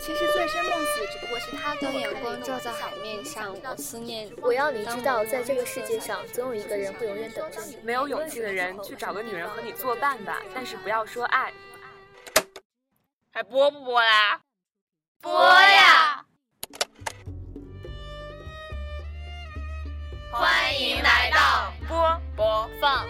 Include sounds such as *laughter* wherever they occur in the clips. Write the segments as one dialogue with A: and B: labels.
A: 其实醉生梦死只不过是他
B: 当阳光照在海面上，我思念。
C: 我要你知道，在这个世界上，总有一个人会永远等着你。
D: 没有勇气的人，去找个女人和你作伴吧，但是不要说爱。还播不播啦？
A: 播呀！欢迎来到
D: 播
A: 播放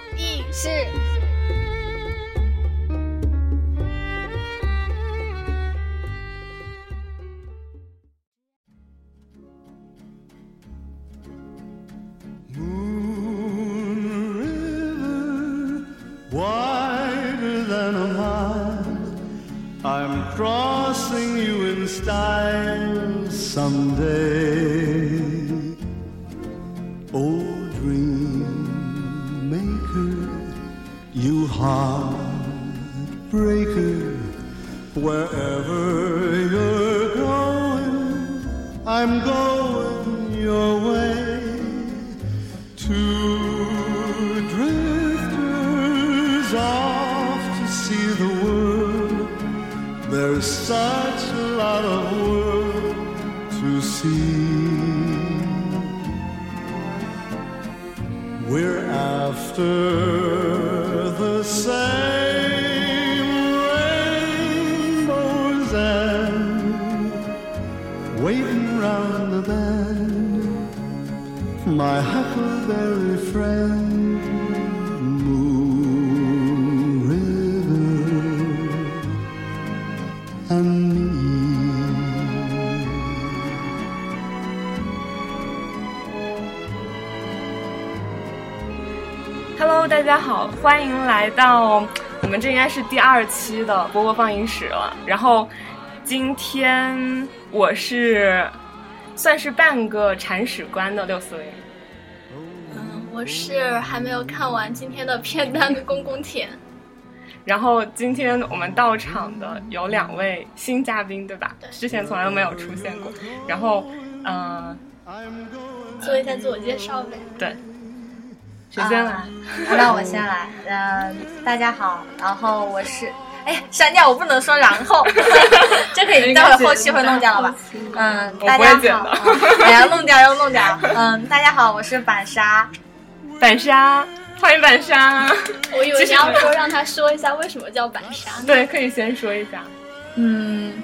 D: Hello，大家好，欢迎来到我们这应该是第二期的波波放映室了。然后今天我是算是半个铲屎官的六四零。
A: 嗯，我是还没有看完今天的片单的公公田。*laughs*
D: 然后今天我们到场的有两位新嘉宾，对吧？之前从来都没有出现过。然后，嗯，
A: 做一下自我介绍呗。
D: 对。谁先来？
B: 那我先来。嗯，大家好。然后我是，哎，删掉，我不能说然后，*laughs* 这可以待会后期会弄掉了吧？嗯，大家好。哎呀，弄掉要弄掉。嗯，大家好，我是板沙。
D: 板沙，欢迎板沙。*laughs*
A: 我以为你要说让他说一下为什么叫板沙。*laughs*
D: 对，可以先说一下。
B: 嗯，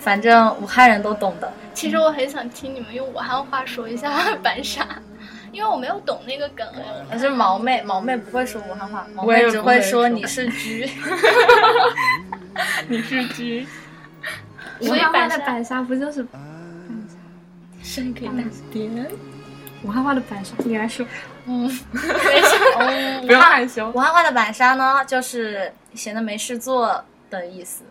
B: 反正武汉人都懂的。
A: 其实我很想听你们用武汉话说一下板沙。*laughs* 因为我没有懂那个梗哎，
B: 我是毛妹，毛妹不会说武汉话，毛妹只会说你是居，
D: 你是居。
B: 武汉话的板沙不就是？
D: 声音可以大一点。
B: 武汉话的板沙你来说，
A: 嗯，*laughs*
D: 不要害羞。
B: 武汉话的板沙呢，就是闲的没事做的意思。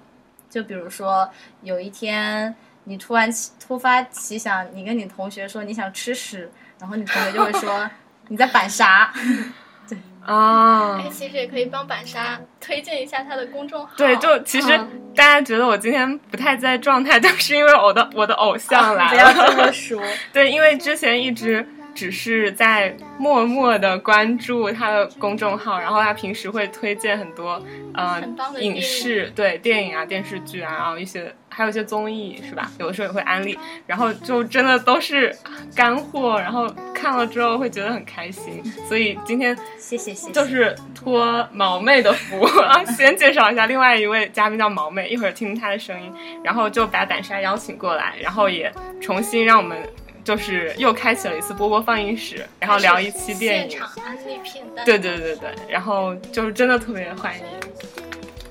B: 就比如说，有一天你突然突发奇想，你跟你同学说你想吃屎。然后你同学就会说 *laughs* 你在板沙，*laughs* 对
D: 啊，
A: 哎，其实也可以帮板沙推荐一下他的公众号。
D: 对，就其实大家觉得我今天不太在状态，就是因为我的我的偶像来了。不
B: 要这么说。
D: 对，因为之前一直。只是在默默的关注他的公众号，然后他平时会推荐很多呃影视对电影啊电视剧啊，然后一些还有一些综艺是吧？有的时候也会安利，然后就真的都是干货，然后看了之后会觉得很开心。所以今天
B: 谢谢谢谢，
D: 就是托毛妹的福啊，先介绍一下另外一位嘉宾叫毛妹，一会儿听她的声音，然后就把胆沙邀请过来，然后也重新让我们。就是又开启了一次波波放映室，然后聊一期电影。
A: 现场安利片段。
D: 对对对对，然后就是真的特别欢迎，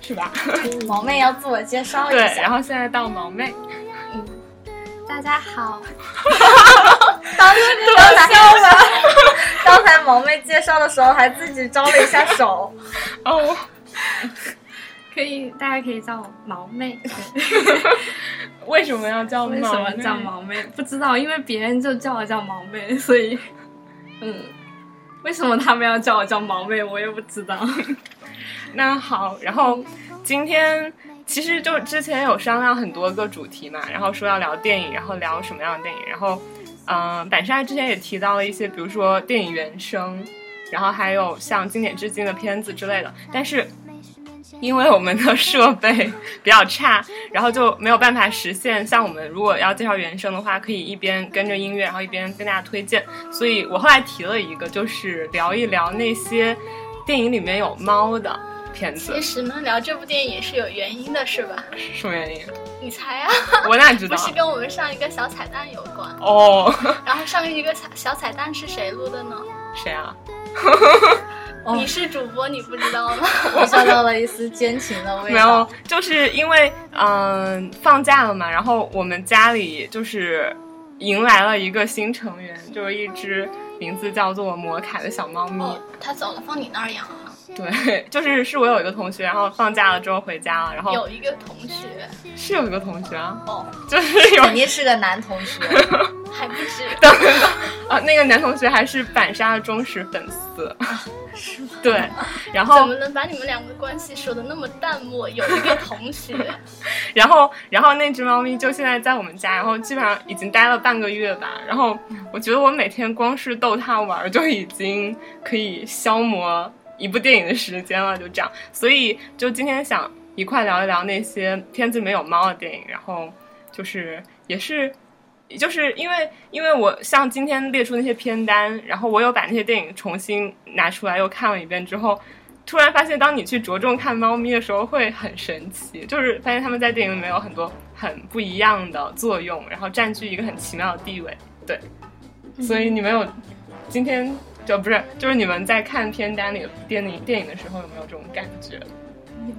D: 是吧？*laughs*
B: 毛妹要自我介绍一下。
D: 对，然后现在到毛妹。
A: 嗯，大家好。*laughs*
B: 当时多笑了。*laughs* 刚才毛妹介绍的时候还自己招了一下手。
D: 哦。
A: 可以，大家可以叫我毛妹。
D: 为什么要叫？
A: 为什么叫毛妹？不知道，因为别人就叫我叫毛妹，*laughs* 所以，嗯，为什么他们要叫我叫毛妹，我也不知道。*laughs*
D: 那好，然后今天其实就之前有商量很多个主题嘛，然后说要聊电影，然后聊什么样的电影，然后，嗯，板沙之前也提到了一些，比如说电影原声，然后还有像经典致敬的片子之类的，但是。因为我们的设备比较差，然后就没有办法实现像我们如果要介绍原声的话，可以一边跟着音乐，然后一边跟大家推荐。所以我后来提了一个，就是聊一聊那些电影里面有猫的片子
E: 其。实呢，聊这部电影也是有原因的，是吧？
D: 什么原因？
E: 你猜啊？
D: 我哪知道？
E: 不是跟我们上一个小彩蛋有关？
D: 哦，
E: 然后上一个彩小彩蛋是谁录的呢？
D: 谁啊？
B: 哦
E: 你是主播，你不知道吗？*laughs*
B: 我嗅到了一丝奸情的味道。
D: 没有，就是因为嗯、放假了嘛，然后我们家里就是迎来了一个新成员，就是一只名字叫做摩卡的小猫咪。
E: 哦，他走了，放你那儿养了。*laughs*
D: 对，就是是我有一个同学，然后放假了之后回家了，然后
E: 有一个同学，
D: 是有一个同学啊，
E: 哦，
D: 就是有
B: 肯定是个男同学。*laughs*
E: 还不止。*laughs*
D: 啊，那个男同学还是板沙的忠实粉丝，是吗对，然后
E: 怎么能把你们两个关系说的那么淡漠？有一个同学，
D: 然后，然后那只猫咪就现在在我们家，然后基本上已经待了半个月吧。然后我觉得我每天光是逗它玩儿就已经可以消磨一部电影的时间了，就这样。所以就今天想一块聊一聊那些片子里面有猫的电影，然后就是也是。就是因为，因为我像今天列出那些片单，然后我有把那些电影重新拿出来又看了一遍之后，突然发现，当你去着重看猫咪的时候，会很神奇，就是发现他们在电影里面有很多很不一样的作用，然后占据一个很奇妙的地位。对，所以你没有今天就不是，就是你们在看片单里的电影电影的时候，有没有这种感觉？
B: 有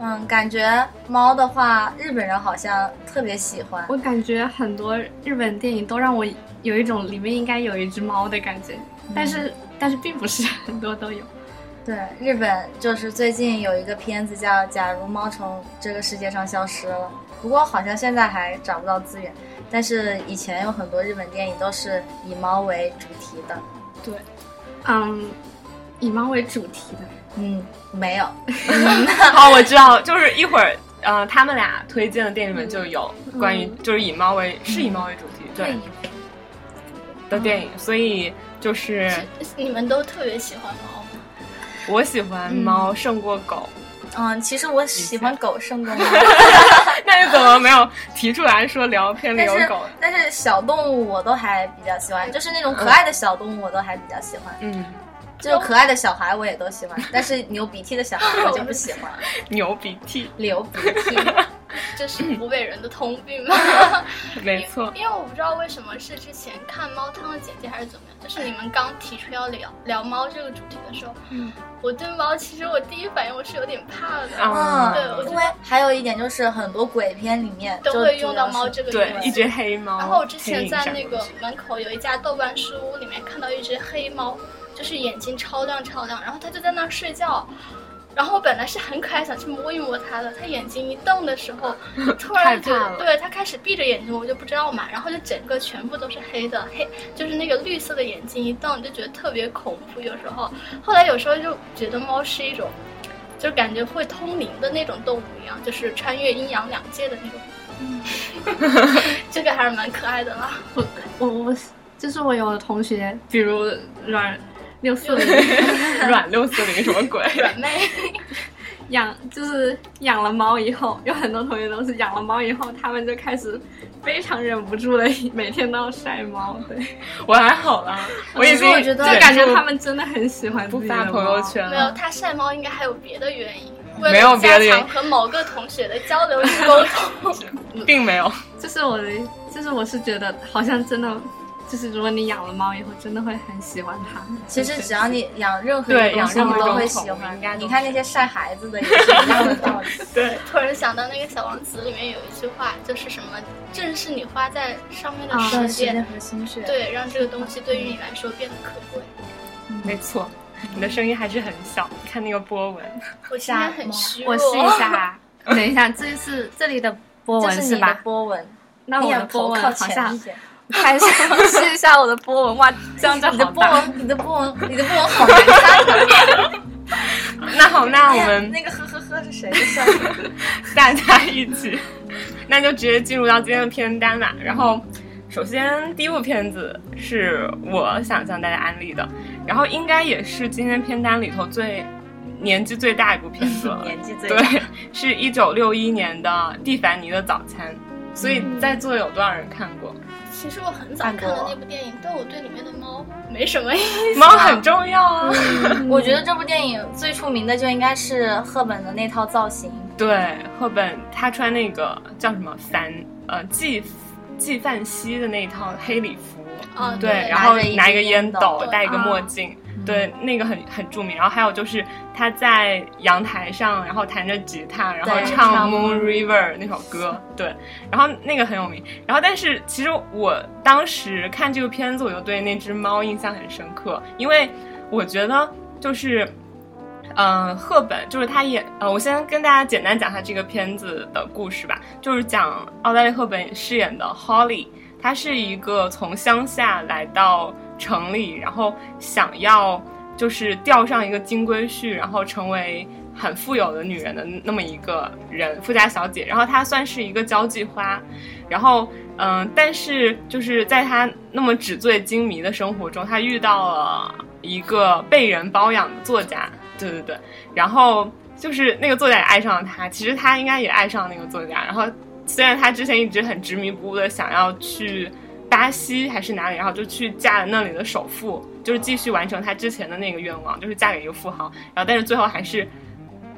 B: 嗯，感觉猫的话，日本人好像特别喜欢。
F: 我感觉很多日本电影都让我有一种里面应该有一只猫的感觉，但是但是并不是很多都有。
B: 对，日本就是最近有一个片子叫《假如猫从这个世界上消失了》，不过好像现在还找不到资源。但是以前有很多日本电影都是以猫为主题的。
F: 对，嗯，以猫为主题的。
B: 嗯，没有。*laughs*
D: 好，我知道，就是一会儿，呃，他们俩推荐的电影里面就有关于，就是以猫为是以猫为主题，对的电影，所以就是
E: 你们都特别喜欢猫吗？
D: 我喜欢猫胜过狗，
B: 嗯，其实我喜欢狗胜过猫，*laughs*
D: 那你怎么没有提出来说聊片里有狗？
B: 但是小动物我都还比较喜欢，就是那种可爱的小动物我都还比较喜欢，
D: 嗯，
B: 就是可爱的小孩我也都喜欢，但是流鼻涕的小孩我就不喜欢。*laughs*
D: 牛鼻涕，*laughs*
B: 流鼻涕，
E: 这是湖北人的通病吗？
D: 没错，
E: 因为我不知道为什么是之前看猫汤的简介还是怎么样，就是你们刚提出要聊聊猫这个主题的时候，
B: 嗯，
E: 我对猫其实我第一反应我是有点怕的，
D: 嗯
E: 对，我
B: 因为还有一点就是很多鬼片里面
E: 都会用到猫这个
D: 对一只黑猫。
E: 然后我之前在那个门口有一家豆瓣书屋里面看到一只黑猫，就是眼睛超亮超亮，然后它就在那儿睡觉。然后我本来是很可爱，想去摸一摸它的，它眼睛一瞪的时候，*laughs* 突然觉得，
D: 害怕了
E: 对它开始闭着眼睛，我就不知道嘛，然后就整个全部都是黑的，黑就是那个绿色的眼睛一瞪，就觉得特别恐怖。有时候，后来有时候就觉得猫是一种，就感觉会通灵的那种动物一样，就是穿越阴阳两界的那种。*laughs* 嗯这个还是蛮可爱的啦。
F: 我我我就是我有的同学，比如阮六四零。*laughs*
D: 软六四零什么鬼？
E: 软妹，*laughs*
F: 养就是养了猫以后，有很多同学都是养了猫以后，他们就开始非常忍不住的每天都要晒猫，对，
D: 我还好啦，我已
B: 其实
D: 经
B: 我觉得
F: 就感觉他们真的很喜欢
D: 不发朋友圈
E: 没有，他晒猫应该还有别的原因，为
D: 没有
E: 了加
D: 别的原因。
E: 强和某个同学的交流与沟通。*laughs*
D: 并没有，
F: 就是我的，就是我是觉得好像真的，就是如果你养了猫以后，真的会很喜欢它。
B: 其实只要你养任何
D: 对
B: 一
D: 种宠物
B: 会喜欢你看那些 *laughs* 晒孩子的也是一样的道理。*laughs*
D: 对，
E: 突然想到那个《小王子》里面有一句话，就是什么“正是你花在上面的
F: 啊
E: 时间，
B: 间和心血。
E: 对，让这个东西对于你来说变得可贵。
D: 没错，你的声音还是很小，看那个波纹。
E: 我现在很虚弱，
F: 我试一下，*laughs* 等一下，这是这里的波纹是吧？
B: 波纹，
F: 那我的波纹好像
B: 前一点。
F: 看一下，试一下我的波纹，哇，*laughs* 这样就
B: 你的。波纹，你的波纹，你的波纹好难看啊！*laughs*
D: 那好，那我们
B: 那个呵呵呵是谁的笑声？*laughs*
D: 大家一起，那就直接进入到今天的片单吧。然后，首先第一部片子是我想向大家安利的，然后应该也是今天片单里头最年纪最大一部片子了，
B: 年纪最大
D: 对，是一九六一年的《蒂凡尼的早餐》，所以在座有多少人看过？
E: 其实我很早
B: 看过
E: 看的那部电影，但我对里面的猫没什么印象。
D: 猫很重要啊。*laughs*
B: 我觉得这部电影最出名的就应该是赫本的那套造型，
D: 对，赫本她穿那个叫什么凡呃纪纪梵希的那一套黑礼服，
E: 嗯，
D: 对，然后拿一个
B: 烟
D: 烟斗，戴一个墨
E: 啊
D: 镜，对，那个很很著名。然后还有就是他在阳台上，然后弹着吉他，然后唱
B: 唱《
D: Moon River》那首歌，对，然后那个很有名。然后但是其实我当时看这个片子，我就对那只猫印象很深刻，因为我觉得就是。嗯，赫本就是他演呃，我先跟大家简单讲一下这个片子的故事吧，就是讲奥黛丽·赫本饰演的 Holly，她是一个从乡下来到城里，然后想要就是钓上一个金龟婿，然后成为很富有的女人的那么一个人，富家小姐。然后她算是一个交际花，然后嗯、但是就是在她那么纸醉金迷的生活中，她遇到了一个被人包养的作家，对对对，然后就是那个作家也爱上了她，其实她应该也爱上了那个作家。然后虽然她之前一直很执迷不悟的想要去巴西还是哪里，然后就去嫁了那里的首富，就是继续完成他之前的那个愿望，就是嫁给一个富豪。然后但是最后还是。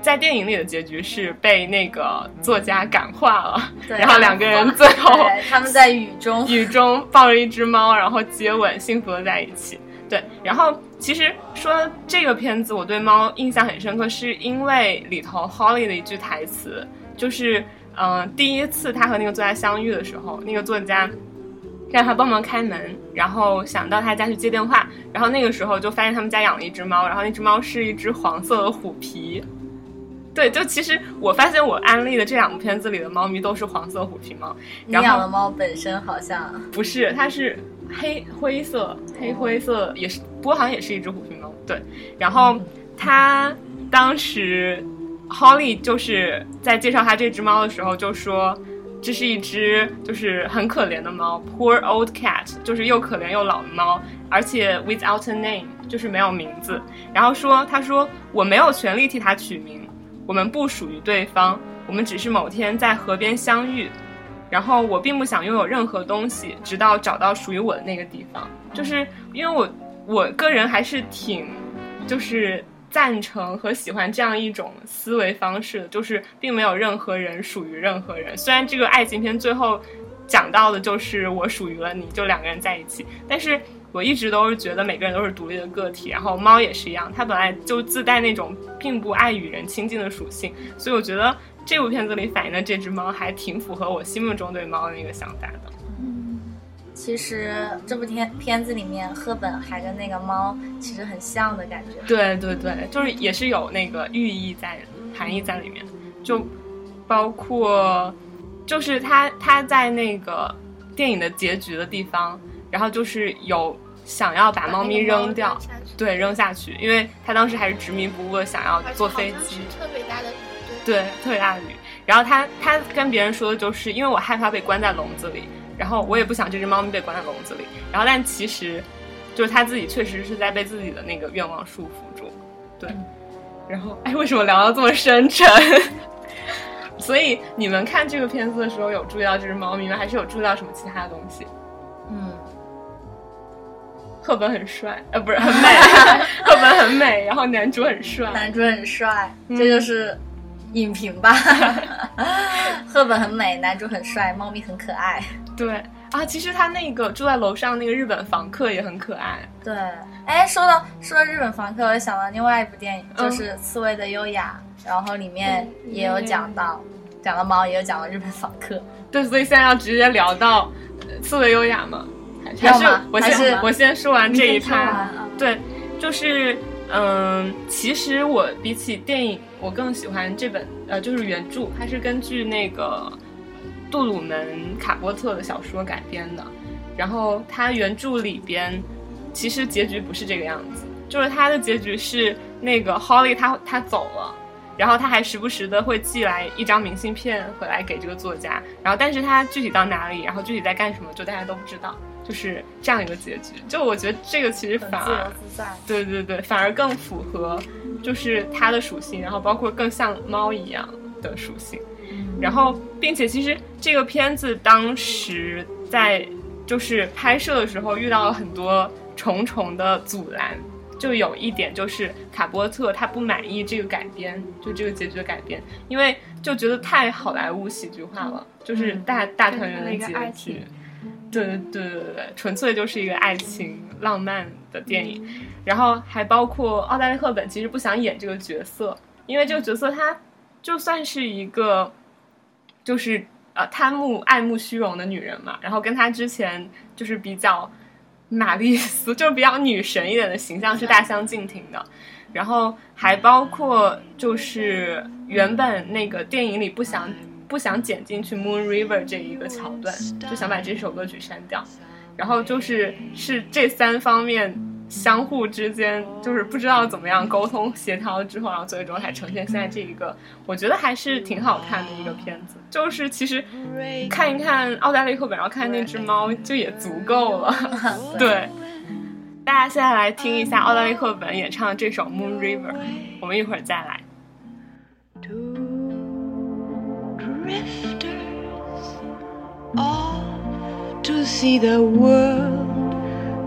D: 在电影里的结局是被那个作家感化了，
B: 对
D: 然后两个人最后，
B: 他们在雨中，
D: 雨中抱着一只猫，然后接吻，幸福的在一起。对，然后其实说这个片子，我对猫印象很深刻，是因为里头 Holly 的一句台词，就是嗯、呃第一次他和那个作家相遇的时候，那个作家让他帮忙开门，然后想到他家去接电话，然后那个时候就发现他们家养了一只猫，然后那只猫是一只黄色的虎皮。对，就其实我发现我安利的这两部片子里的猫咪都是黄色虎皮猫，
B: 你
D: 然后
B: 养的猫本身好像
D: 不是，它是黑灰色，黑灰色也是，不过好像也是一只虎皮猫。对，然后它当时 Holly 就是在介绍他这只猫的时候就说。这是一只就是很可怜的猫，poor old cat，就是又可怜又老的猫，而且 without a name，就是没有名字。然后说，他说我没有权利替它取名，我们不属于对方，我们只是某天在河边相遇，然后我并不想拥有任何东西，直到找到属于我的那个地方。就是因为我我个人还是挺，就是赞成和喜欢这样一种思维方式，就是并没有任何人属于任何人。虽然这个爱情片最后讲到的就是我属于了你，就两个人在一起，但是。我一直都是觉得每个人都是独立的个体，然后猫也是一样，它本来就自带那种并不爱与人亲近的属性，所以我觉得这部片子里反映的这只猫还挺符合我心目中对猫的那个想法的。
B: 其实这部片片子里面，赫本还跟那个猫其实很像的感觉。
D: 对对对，就是也是有那个寓意在含义在里面，就包括就是他他在那个电影的结局的地方，然后就是有想要把猫咪扔掉，对，扔下去，因为他当时还是执迷不悟的想要坐飞机，
E: 特别大的雨，
D: 对，特别大的雨。然后他他跟别人说的就是，因为我害怕被关在笼子里，然后我也不想这只猫咪被关在笼子里。然后但其实，就是它自己确实是在被自己的那个愿望束缚住。对。然后，哎，为什么聊到这么深沉？*laughs* 所以你们看这个片子的时候，有注意到这只猫咪吗？还是有注意到什么其他的东西？
B: 嗯，
D: 赫本很帅，呃，不是很美，*laughs* 赫本很美，然后男主很帅。
B: 男主很帅，
D: 嗯
B: 这就是影评吧。*laughs* 赫本很美，男主很帅，猫咪很可爱。
D: 对啊，其实他那个住在楼上那个日本房客也很可爱。
B: 对，哎，说到说到日本房客，我想到另外一部电影，
D: 嗯
B: 就是《刺猬的优雅》，然后里面也有讲到，讲了猫，也有讲了日本房客。*laughs*
D: 对，所以现在要直接聊到呃刺猬优雅吗？还是
B: 要吗
D: 我
B: 还是
D: 先我先说完这一趴。
B: 啊
D: 对，就是嗯，其实我比起电影，我更喜欢这本呃，就是原著，它是根据那个杜鲁门卡波特的小说改编的。然后他原著里边，其实结局不是这个样子，就是他的结局是那个 Holly 他他走了。然后他还时不时的会寄来一张明信片回来给这个作家，然后但是他具体到哪里，然后具体在干什么，就大家都不知道，就是这样一个结局。就我觉得这个其实反而。对对对，反而更符合就是它的属性，然后包括更像猫一样的属性。然后，并且其实这个片子当时在就是拍摄的时候遇到了很多重重的阻拦，就有一点就是卡波特他不满意这个改编，就这个结局的改编，因为就觉得太好莱坞喜剧化了，就是大大团圆的结局。对对对对对，纯粹就是一个爱情浪漫的电影。然后还包括奥黛丽·赫本其实不想演这个角色，因为这个角色她就算是一个。就是呃贪慕爱慕虚荣的女人嘛，然后跟她之前就是比较玛丽苏，就是比较女神一点的形象是大相径庭的。然后还包括就是原本那个电影里不想不想剪进去 Moon River 这一个桥段，就想把这首歌曲删掉。然后就是是这三方面。相互之间就是不知道怎么样沟通协调了之后，然后最终才呈现现在这一个，我觉得还是挺好看的一个片子。就是其实看一看奥黛丽·赫本，然后看那只猫就也足够了。*laughs* 对，大家现在来听一下奥黛丽·赫本演唱的这首《Moon River》，我们一会儿再来。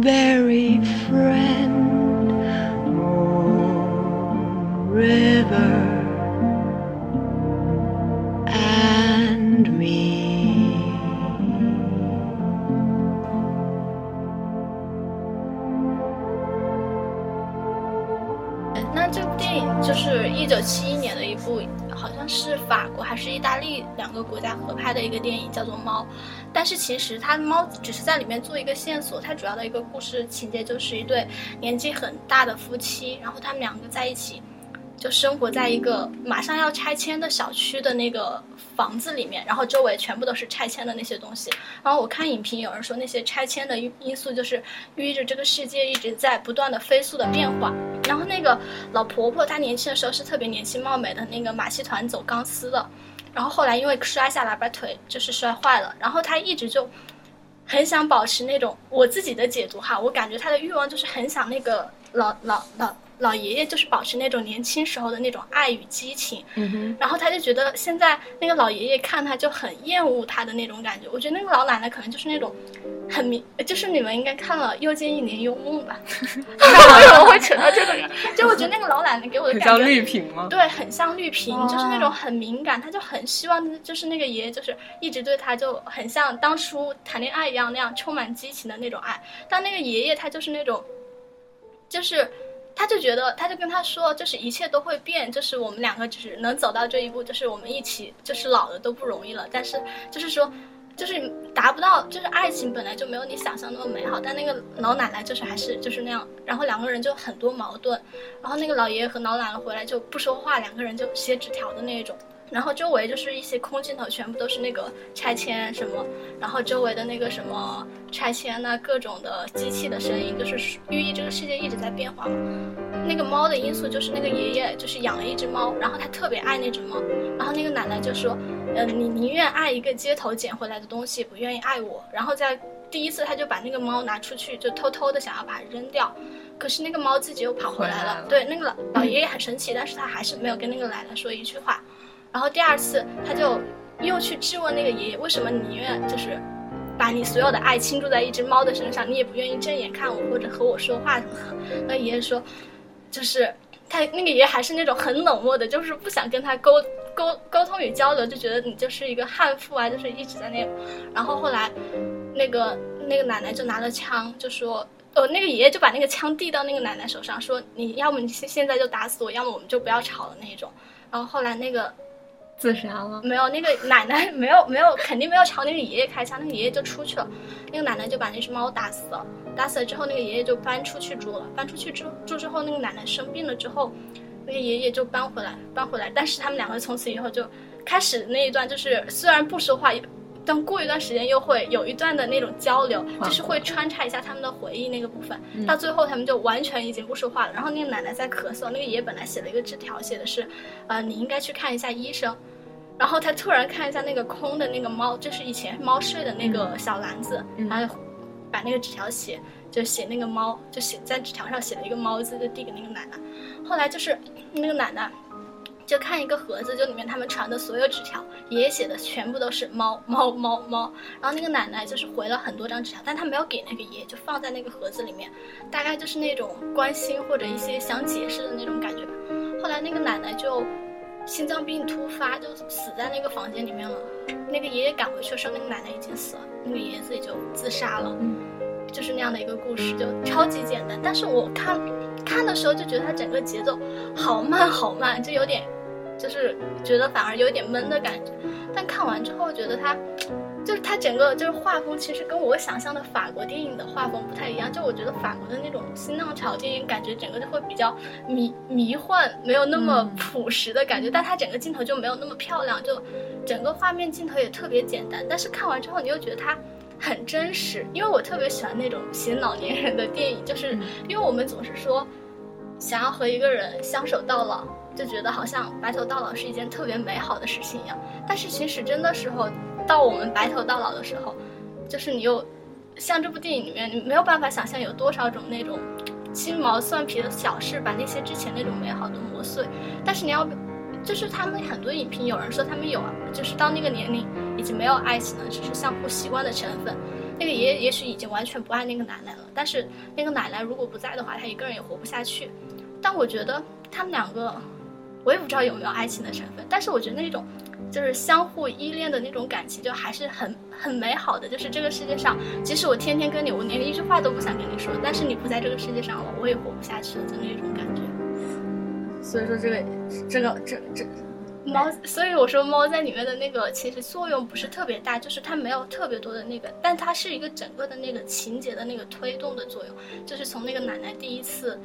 G: Very friend, oh, River. and me.
E: 那这部电影就是一九七一年的一部，好像是法国还是意大利两个国家合拍的一个电影，叫做《猫》。但是其实它猫只是在里面做一个线索，它主要的一个故事情节就是一对年纪很大的夫妻，然后他们两个在一起，就生活在一个马上要拆迁的小区的那个房子里面，然后周围全部都是拆迁的那些东西。然后我看影评有人说那些拆迁的因素就是寓意着这个世界一直在不断的飞速的变化。然后那个老婆婆她年轻的时候是特别年轻貌美的那个马戏团走钢丝的。然后后来因为摔下来把腿就是摔坏了，然后他一直就很想保持那种我自己的解读哈，我感觉他的欲望就是很想那个老老老。老爷爷就是保持那种年轻时候的那种爱与激情，
D: 嗯，
E: 然后他就觉得现在那个老爷爷看他就很厌恶他的那种感觉。我觉得那个老奶奶可能就是那种很明，就是你们应该看了《又见一年幽梦》吧？*laughs* 为什么会扯到这个？*laughs* 就我觉得那个老奶奶给我的感觉
D: 像绿萍吗？
E: 对，很像绿萍，就是那种很敏感，他就很希望就是那个爷爷就是一直对他就很像当初谈恋爱一样那样充满激情的那种爱。但那个爷爷他就是那种，就是。他就觉得，他就跟他说，就是一切都会变，就是我们两个就是能走到这一步，就是我们一起，就是老了都不容易了。但是，就是说，就是达不到，就是爱情本来就没有你想象那么美好。但那个老奶奶就是还是就是那样，然后两个人就很多矛盾，然后那个老爷爷和老奶奶回来就不说话，两个人就写纸条的那种。然后周围就是一些空镜头，全部都是那个拆迁什么，然后周围的那个什么拆迁呐，各种的机器的声音，就是寓意这个世界一直在变化嘛。那个猫的因素就是那个爷爷就是养了一只猫，然后他特别爱那只猫，然后那个奶奶就说，呃，你宁愿爱一个街头捡回来的东西，不愿意爱我。然后在第一次他就把那个猫拿出去，就偷偷的想要把它扔掉，可是那个猫自己又跑回来了。对，那个老老爷爷很生气，但是他还是没有跟那个奶奶说一句话。然后第二次，他就又去质问那个爷爷，为什么你宁愿就是把你所有的爱倾注在一只猫的身上，你也不愿意正眼看我或者和我说话什么？那爷爷说，就是他那个爷爷还是那种很冷漠的，就是不想跟他沟沟沟通与交流，就觉得你就是一个悍妇啊，就是一直在那。然后后来，那个那个奶奶就拿了枪，就说，呃，那个爷爷就把那个枪递到那个奶奶手上，说，你要么你现现在就打死我，要么我们就不要吵了那一种。然后后来那个。
D: 自杀了？
E: 没有，那个奶奶 *laughs* 没有没有，肯定没有朝那个爷爷开枪，那个爷爷就出去了，那个奶奶就把那只猫打死了，打死了之后，那个爷爷就搬出去住了，搬出去住住之后，那个奶奶生病了之后，那个爷爷就搬回来，搬回来，但是他们两个从此以后就开始那一段，就是虽然不说话，但过一段时间又会有一段的那种交流，就是会穿插一下他们的回忆那个部分。到最后他们就完全已经不说话了。然后那个奶奶在咳嗽，那个爷爷本来写了一个纸条，写的是，呃，你应该去看一下医生。然后他突然看一下那个空的那个猫，就是以前猫睡的那个小篮子，然后把那个纸条写，就写那个猫，就写在纸条上写了一个猫字，就递给那个奶奶。后来就是那个奶奶就看一个盒子，就里面他们传的所有纸条，爷爷写的全部都是猫 *laughs* 猫猫猫。然后那个奶奶就是回了很多张纸条，但她没有给那个爷爷，就放在那个盒子里面，大概就是那种关心或者一些想解释的那种感觉吧。后来那个奶奶就。心脏病突发就死在那个房间里面了。那个爷爷赶回去的时候，那个奶奶已经死了，那个爷爷自己就自杀了。嗯，就是那样的一个故事，就超级简单。但是我看看的时候就觉得它整个节奏好慢好慢，就有点，就是觉得反而有点闷的感觉。但看完之后觉得它。就是它整个就是画风，其实跟我想象的法国电影的画风不太一样。就我觉得法国的那种新浪潮电影，感觉整个就会比较迷迷幻，没有那么朴实的感觉。但它整个镜头就没有那么漂亮，就整个画面镜头也特别简单。但是看完之后，你又觉得它很真实，因为我特别喜欢那种写老年人的电影，就是因为我们总是说想要和一个人相守到老，就觉得好像白头到老是一件特别美好的事情一样。但是其实真的时候。到我们白头到老的时候，就是你又像这部电影里面，你没有办法想象有多少种那种鸡毛蒜皮的小事，把那些之前那种美好的磨碎。但是你要，就是他们很多影评有人说他们有啊，就是到那个年龄已经没有爱情了，只是相互习惯的成分。那个爷爷也许已经完全不爱那个奶奶了，但是那个奶奶如果不在的话，他一个人也活不下去。但我觉得他们两个，我也不知道有没有爱情的成分，但是我觉得那种。就是相互依恋的那种感情，就还是很很美好的。就是这个世界上，即使我天天跟你，我连一句话都不想跟你说，但是你不在这个世界上了，我也活不下去了，就那种感觉。
B: 所以说，这个这个这这
E: 猫，所以我说猫在里面的那个其实作用不是特别大，就是它没有特别多的那个，但它是一个整个的那个情节的那个推动的作用，就是从那个奶奶第一次。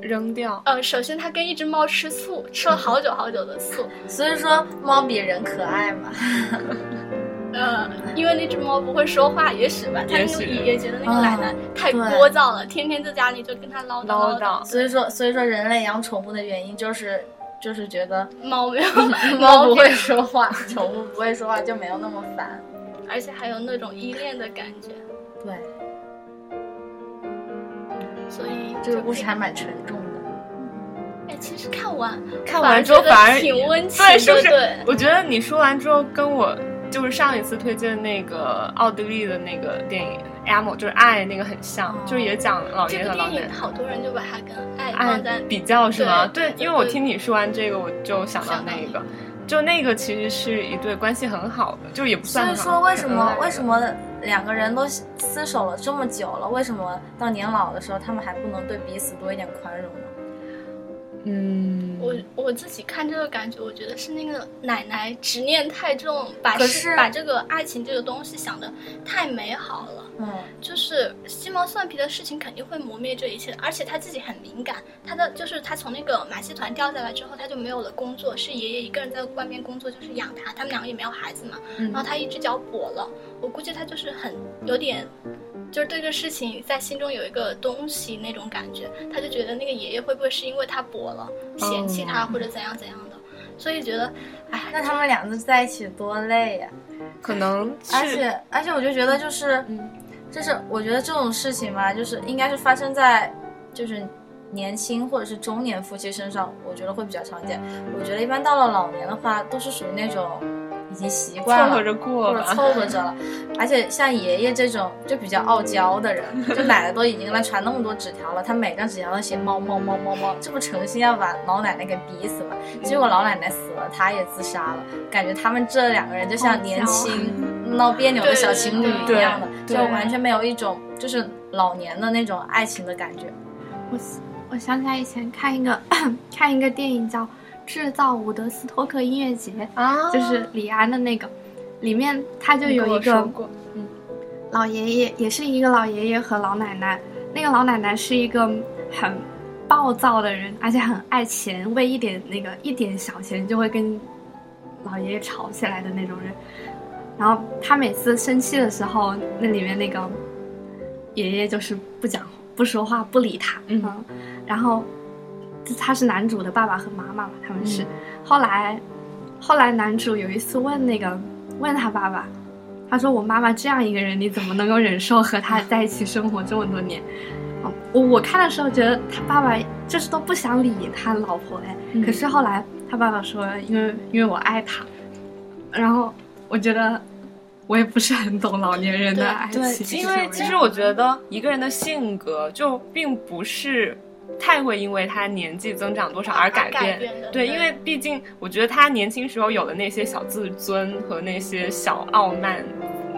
D: 扔掉。
E: 呃，首先它跟一只猫吃醋，吃了好久好久的醋。
B: 所以说猫比人可爱嘛。*laughs*
E: 呃，因为那只猫不会说话，也许吧。它那个爷爷觉得那个奶奶太聒噪了，天天在家里就跟它唠叨
D: 唠叨。
B: 所以说，所以说人类养宠物的原因就是，就是觉得
E: 猫没有 *laughs* *laughs*
B: 猫不会说话，宠物不会说话就没有那么烦，
E: 而且还有那种依恋的感觉。
B: 对。
E: 所以
B: 这个故事还蛮沉重的。
E: 哎，其实看完
D: 看完之后反而
E: 挺温情
D: 的，是不是？我觉得你说完之后，跟我就是上一次推荐那个奥地利的那个电影《Amo》，就是爱那个很像，就是也讲老爷和老奶奶。
E: 好多人就把它跟爱
D: 放
E: 在
D: 比较是吗？
E: 对，
D: 因为我听你说完这个，我就想到那个，就那个其实是一对关系很好的，就也不算。
B: 所以说，为什么为什么？两个人都厮守了这么久了，为什么到年老的时候，他们还不能对彼此多一点宽容呢？
D: 嗯，
E: 我我自己看这个感觉，我觉得是那个奶奶执念太重，把是把这个爱情这个东西想的太美好了。
B: 嗯，
E: 就是鸡毛蒜皮的事情肯定会磨灭这一切，而且他自己很敏感，他的就是他从那个马戏团掉下来之后，他就没有了工作，是爷爷一个人在外面工作，就是养他，他们两个也没有孩子嘛。然后他一只脚跛了，我估计他就是很有点，就是对这个事情在心中有一个东西那种感觉，他就觉得那个爷爷会不会是因为他跛了嫌弃他或者怎样怎样的，所以觉得，哎，
B: 那他们两个在一起多累呀，
D: 可能，
B: 而且而且我就觉得就是，嗯。就是我觉得这种事情嘛，就是应该是发生在，就是年轻或者是中年夫妻身上，我觉得会比较常见。我觉得一般到了老年的话，都是属于那种已经习惯了，
D: 凑合着过，
B: 吧凑合着了。而且像爷爷这种就比较傲娇的人，就奶奶都已经给他传那么多纸条了，他每张纸条都写猫猫猫猫猫，这不诚心要把老奶奶给逼死吗？结果老奶奶死了，他也自杀了，感觉他们这两个人就像年轻。*laughs* 闹别扭的小情侣一样的，就完全没有一种就是老年的那种爱情的感觉。
F: 我我想起来以前看一个 *coughs* 看一个电影叫《制造伍德斯托克音乐节》，
D: 啊，
F: 就是李安的那个，里面他就有一个嗯。老爷爷，也是一个老爷爷和老奶奶。那个老奶奶是一个很暴躁的人，而且很爱钱，为一点那个一点小钱就会跟老爷爷吵起来的那种人。然后他每次生气的时候，那里面那个爷爷就是不讲不说话不理他，
D: 嗯
F: 然后他是男主的爸爸和妈妈嘛，他们是。后来后来男主有一次问那个问他爸爸，他说我妈妈这样一个人，你怎么能够忍受和他在一起生活这么多年？哦我我看的时候觉得他爸爸就是都不想理他老婆哎，
D: 嗯
F: 可是后来他爸爸说，因为因为我爱他，然后我觉得我也不是很懂老年人的爱
D: 对，
F: 情，
D: 因为其实我觉得一个人的性格就并不是太会因为他年纪增长多少而改
E: 改
D: 变。对，因为毕竟我觉得他年轻时候有的那些小自尊和那些小傲慢，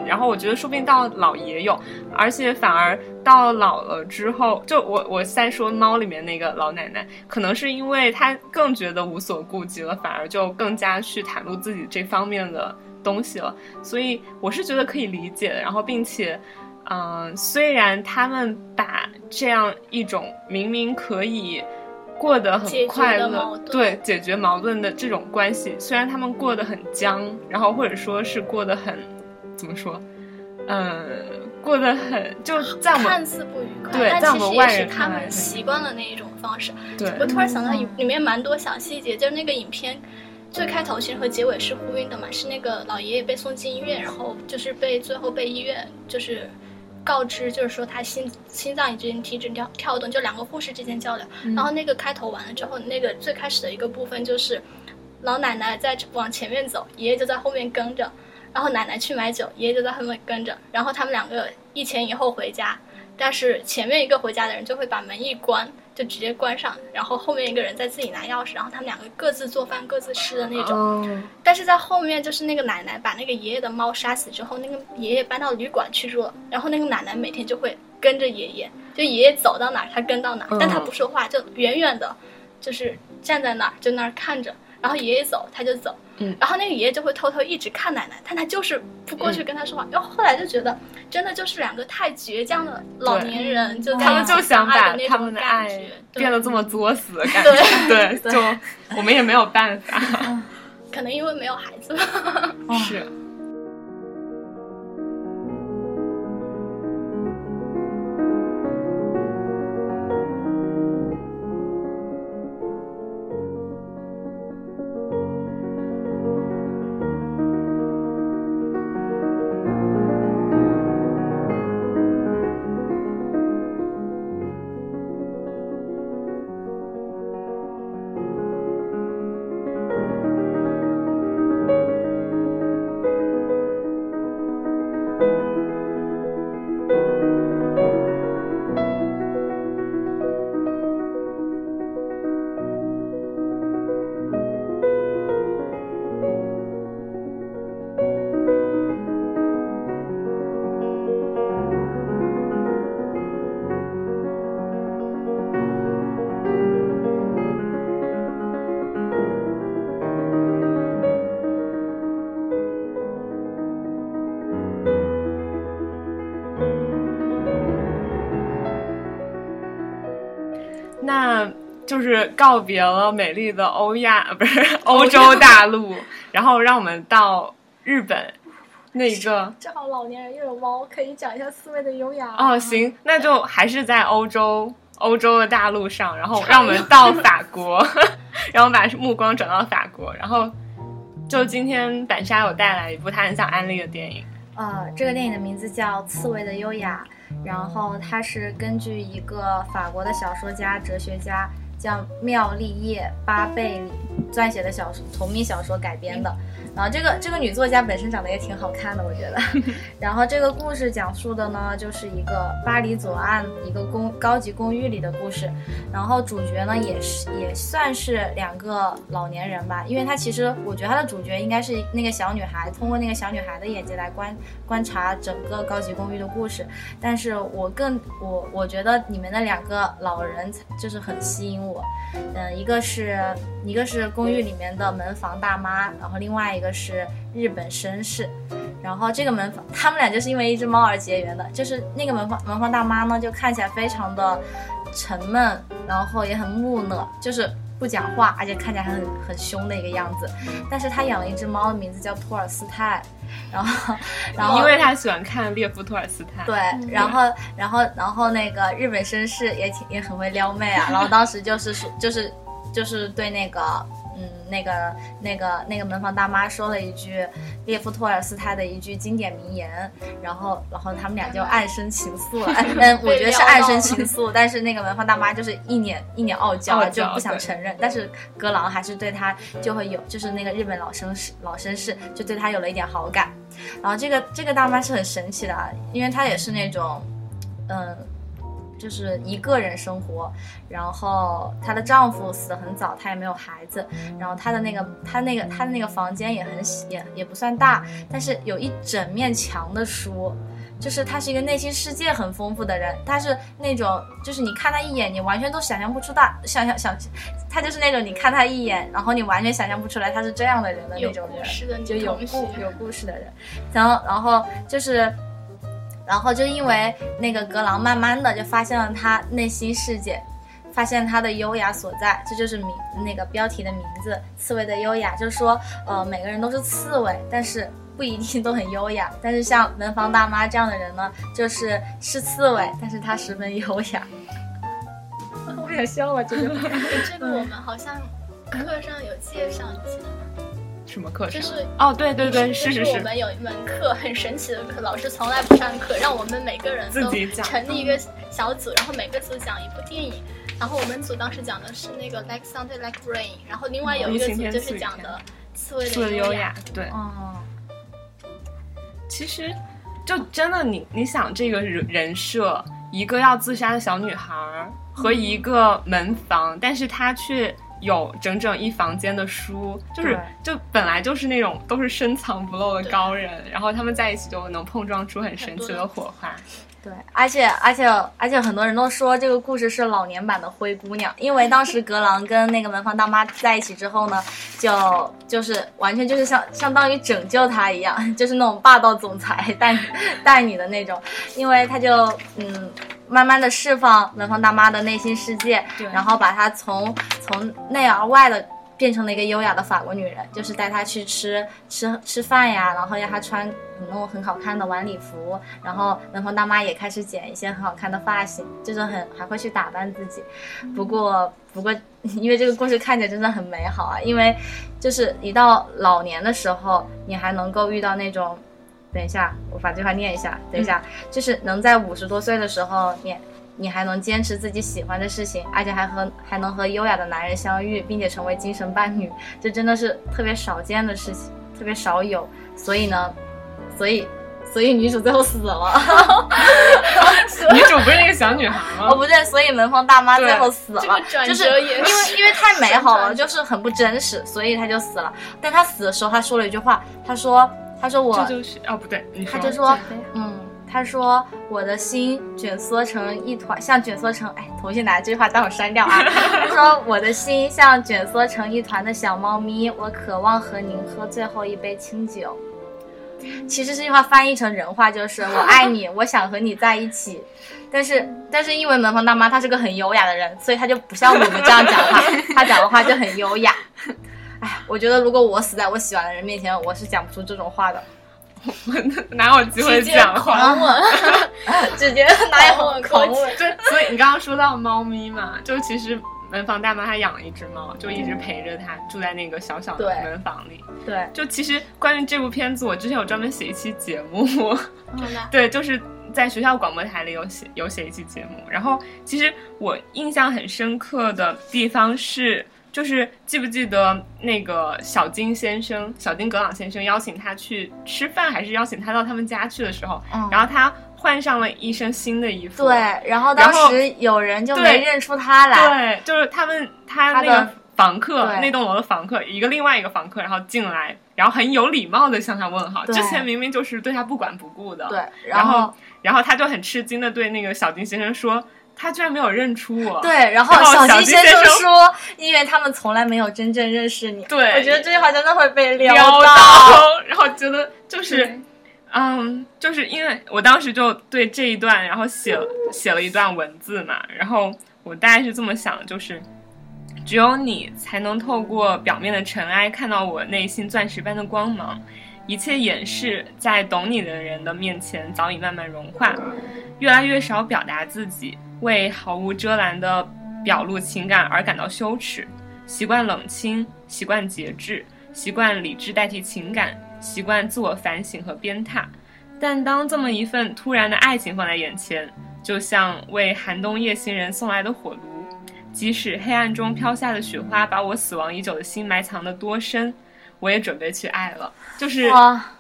D: 然后我觉得说不定到老也有，而且反而到老了之后，就我我在说猫里面那个老奶奶，可能是因为她更觉得无所顾忌了，反而就更加去袒露自己这方面的东西了，所以我是觉得可以理解的，然后并且。嗯，虽然他们把这样一种明明可以过得很快乐对解决矛盾的这种关系，虽然他们过得很僵，然后或者说是过得很怎么说，嗯，过得很就在我们
E: 看似不愉快，但
D: 对在我们
E: 其实也是他们习惯了那一种方式。
D: 对
E: 我突然想到里里面蛮多小细节，就是那个影片最开头其实和结尾是呼应的嘛，是那个老爷爷被送进医院，然后就是被最后被医院就是告知，就是说他心心脏已经停止跳跳动，就两个护士之间交流。
D: 嗯
E: 然后那个开头完了之后，那个最开始的一个部分就是老奶奶在往前面走，爷爷就在后面跟着。然后奶奶去买酒，爷爷就在后面跟着，然后他们两个一前一后回家，但是前面一个回家的人就会把门一关，就直接关上，然后后面一个人再自己拿钥匙，然后他们两个各自做饭各自吃的那种。
D: 哦，
E: 但是在后面就是那个奶奶把那个爷爷的猫杀死之后，那个爷爷搬到旅馆去住了，然后那个奶奶每天就会跟着爷爷，就爷爷走到哪儿他跟到哪儿，
D: 嗯
E: 但他不说话，就远远的，就是站在那儿就那儿看着，然后爷爷走他就走，
D: 嗯。
E: 然后那个爷爷就会偷偷一直看奶奶，但他就是不过去跟他说话，然后后来就觉得真的就是两个太倔强的老年人，就
D: 他们就想把他们的爱变得这么作死的感觉，对，*laughs* *laughs* 就我们也没有办法，*laughs*
E: 可能因为没有孩子吧。
D: 是。那就是告别了美丽的欧亚，呃 *laughs* 不是欧洲大陆，*laughs* 然后让我们到日本那个。
E: 正好老年人又有猫，可以讲一下刺猬的优雅。
D: 哦，行，那就还是在欧洲，欧洲的大陆上，然后让我们到法国，*laughs* 然后把目光转到法国，然后就今天板沙有带来一部他很想安利的电影，
B: 呃，这个电影的名字叫《刺猬的优雅》，然后它是根据一个法国的小说家、哲学家叫妙丽叶·巴贝里撰写的小说同名小说改编的。然后这个这个女作家本身长得也挺好看的，我觉得。*laughs* 然后这个故事讲述的呢，就是一个巴黎左岸一个公高级公寓里的故事。然后主角呢，也是也算是两个老年人吧，因为他其实我觉得他的主角应该是那个小女孩，通过那个小女孩的眼睛来观观察整个高级公寓的故事。但是我更我我觉得里面的两个老人就是很吸引我，嗯，一个是一个是公寓里面的门房大妈，然后另外一个是日本绅士。然后这个门房，他们俩就是因为一只猫而结缘的。就是那个门房门房大妈呢，就看起来非常的沉闷，然后也很木讷，就是不讲话，而且看起来很很凶的一个样子。但是他养了一只猫，名字叫托尔斯泰，然后然后
D: 因为他喜欢看列夫·托尔斯泰。
B: 对，然后然后然后那个日本绅士也挺也很会撩妹啊，然后当时就是说就是就是对那个。嗯，那个、那个、那个门房大妈说了一句列夫·托尔斯泰的一句经典名言，然后，然后他们俩就暗生情愫了。*laughs* 嗯，我觉得是暗生情愫，但是那个门房大妈就是一脸一脸傲娇，
D: 傲娇
B: 就不想承认。但是格朗还是对他就会有，就是那个日本老绅士老绅士就对他有了一点好感。然后这个这个大妈是很神奇的，啊，因为她也是那种，嗯。就是一个人生活，然后她的丈夫死得很早，她也没有孩子，然后她的那个她那个她的那个房间也很也也不算大，但是有一整面墙的书，就是她是一个内心世界很丰富的人，她是那种就是你看她一眼，你完全都想象不出大想象想，她就是那种你看她一眼，然后你完全想象不出来她是这样的人的那种人，就有故有故事的人，然后然后就是。然后就因为那个格朗，慢慢的就发现了他内心世界，发现他的优雅所在，这就是名那个标题的名字“刺猬的优雅”，就是说，呃，每个人都是刺猬，但是不一定都很优雅。但是像门房大妈这样的人呢，就是是刺猬，但是她十分优雅。*laughs* 我也笑了，这个
E: 这个我们好像课上有介绍，你记得吗？
D: 什么课
E: 程？就是
D: 哦，对对对，是是是。
E: 我们有一门课很神奇的课，老师从来不上课，让我们每个人都成立一个小组，然后每个组讲一部电影。然后我们组当时讲的是那个《Like Sunday Like Rain》，然后另外有一个组就是讲的《刺猬的
D: 优雅》。对。哦。其实，就真的你你想这个人人设，一个要自杀的小女孩和一个门房，但是她却。有整整一房间的书，就是就本来就是那种都是深藏不露的高人，然后他们在一起就能碰撞出很神奇的火花。
B: 对，而且而且而且很多人都说这个故事是老年版的《灰姑娘》，因为当时格朗跟那个门房大妈在一起之后呢，就就是完全就是像相当于拯救她一样，*laughs* 就是那种霸道总裁带带你的那种，因为他就嗯。慢慢的释放门房大妈的内心世界，然后把她从从内而外的变成了一个优雅的法国女人，就是带她去吃吃吃饭呀，然后让她穿那种很好看的晚礼服，然后门房大妈也开始剪一些很好看的发型，就是很还会去打扮自己。不过不过，*laughs* 因为这个故事看起来真的很美好啊，因为就是一到老年的时候，你还能够遇到那种。等一下，我把这句话念一下。等一下，就是能在五十多岁的时候，你你还能坚持自己喜欢的事情，而且还和还能和优雅的男人相遇，并且成为精神伴侣，这真的是特别少见的事情，特别少有。所以呢，所以所以女主最后死了。*laughs*
D: 女主不是那个小女孩吗？
B: 哦，不对，所以门房大妈最后死了，就是因为因为太美好了，就是很不真实，所以她就死了。但她死的时候，她说了一句话，她说。他说：“我
D: 这就是哦，不对，
B: 他就说，嗯，他说我的心卷缩成一团，像卷缩成……哎，同学拿这句话待会儿删掉啊。*laughs* 他说我的心像卷缩成一团的小猫咪，我渴望和您喝最后一杯清酒。其实这句话翻译成人话就是我爱你，*laughs* 我想和你在一起。但是但是因为门房大妈她是个很优雅的人，所以她就不像我们这样讲话，她讲的话就很优雅。”哎，我觉得如果我死在我喜欢的人面前，我是讲不出这种话的。*laughs*
D: 我哪有机会讲
E: 话？*laughs*
B: 直接 *laughs* 哪有狂吻？
D: 对，所以你刚刚说到猫咪嘛，就其实门房大妈她养了一只猫，就一直陪着她住在那个小小的门房里。
B: 对，
D: 就其实关于这部片子，我之前有专门写一期节目。对，就是在学校广播台里有写有写一期节目，然后其实我印象很深刻的地方是。就是记不记得那个小金先生，小金格朗先生邀请他去吃饭，还是邀请他到他们家去的时候，然后他换上了一身新的衣服。
B: 对，然后当时有人就没认出他来。
D: 对，就是他们他那个房客，那栋楼的房客，一个另外一个房客，然后进来，然后很有礼貌的向他问好。之前明明就是对他不管不顾的。
B: 对，
D: 然
B: 后
D: 然后他就很吃惊的对那个小金先生说。他居然没有认出我。
B: 对，然后小金先生说：“因为他们从来没有真正认识你。”
D: 对，
B: 我觉得这句话真的会被
D: 撩
B: 到。
D: 然后觉得就是，嗯，就是因为我当时就对这一段，然后写写了一段文字嘛。然后我大概是这么想的，就是只有你才能透过表面的尘埃看到我内心钻石般的光芒。一切掩饰在懂你的人的面前早已慢慢融化，越来越少表达自己，为毫无遮拦的表露情感而感到羞耻，习惯冷清，习惯节制，习惯理智代替情感，习惯自我反省和鞭挞。但当这么一份突然的爱情放在眼前，就像为寒冬夜行人送来的火炉，即使黑暗中飘下的雪花把我死亡已久的心埋藏得多深。我也准备去爱了，就是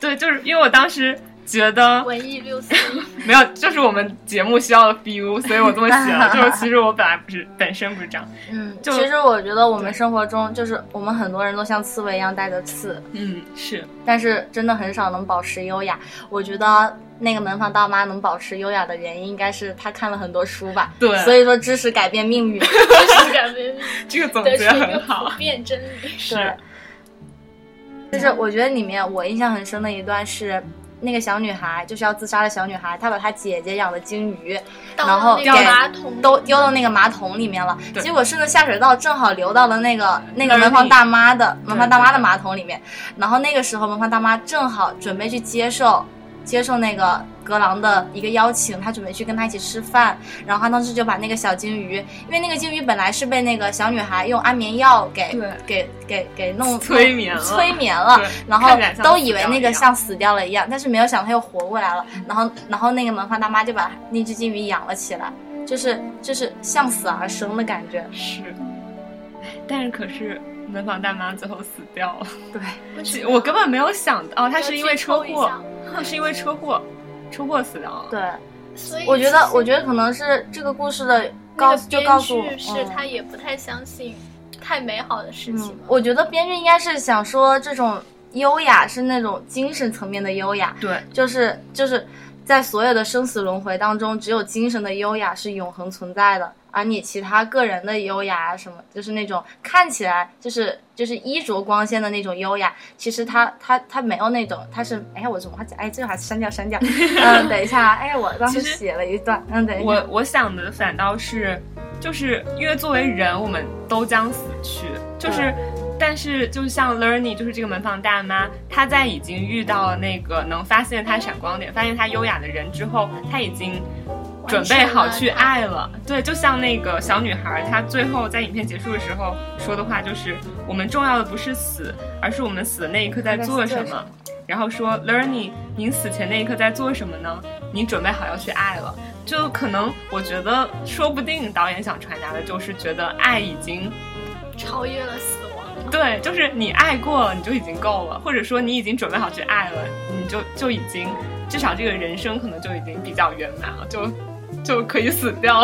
D: 对，就是因为我当时觉得
E: 文艺六四 *laughs*
D: 没有，就是我们节目需要的 feel，*laughs* 所以我这么写了。*laughs* 就是其实我本来不是本身不是这样，
B: 嗯，其实我觉得我们生活中就是我们很多人都像刺猬一样带着刺，
D: 嗯，是，
B: 但是真的很少能保持优雅。我觉得那个门房大妈能保持优雅的原因，应该是她看了很多书吧？
D: 对，
B: 所以说知识改变命运，知
E: 识改变命运，
D: 这个总结很好，
E: 变真理
D: 是。
B: 就是我觉得里面我印象很深的一段是，那个小女孩就是要自杀的小女孩，她把她姐姐养的金鱼，然后给都丢到那个马桶里面了。结果顺着下水道正好流到了那个那个门房大妈的门房大妈的马桶里面。然后那个时候门房大妈正好准备去接受接受那个。格朗的一个邀请，他准备去跟他一起吃饭，然后他当时就把那个小金鱼，因为那个金鱼本来是被那个小女孩用安眠药给给给给弄 *laughs*
D: 催眠了，
B: 催眠了，然后都以为那个像死掉了一样，但是没有想他又活过来了，然后然后那个门房大妈就把那只金鱼养了起来，就是就是向死而生的感觉。
D: 是，但是可是门房大妈最后死掉了。
B: 对，*laughs*
D: 我根本没有想到，他是因为车祸，*laughs* 她是因为车祸。车祸死掉了。
B: 对，
E: 所以
B: 我觉得，我觉得可能是这个故事的告就告诉
E: 是他也不太相信太美好的事情。
B: 我觉得编剧应该是想说，这种优雅是那种精神层面的优雅。
D: 对，
B: 就是就是在所有的生死轮回当中，只有精神的优雅是永恒存在的。而你其他个人的优雅啊什么，就是那种看起来就是就是衣着光鲜的那种优雅，其实他他他没有那种，他是哎呀我怎么还？哎这句话删掉删掉。*laughs* 嗯，等一下，哎我当时写了一段。嗯，等一下。
D: 我我想的反倒是，就是因为作为人，我们都将死去，就是，但是就像 Learning，就是这个门房大妈，她在已经遇到了那个能发现她闪光点、发现她优雅的人之后，她已经。准备好去爱了，对，就像那个小女孩，她最后在影片结束的时候说的话，就是我们重要的不是死，而是我们死的那一刻在做什么。然后说，Learning，您死前那一刻在做什么呢？您准备好要去爱了。就可能我觉得，说不定导演想传达的就是觉得爱已经
E: 超越了死亡。
D: 对，就是你爱过了，你就已经够了，或者说你已经准备好去爱了，你就就已经至少这个人生可能就已经比较圆满了，就。就可以死掉，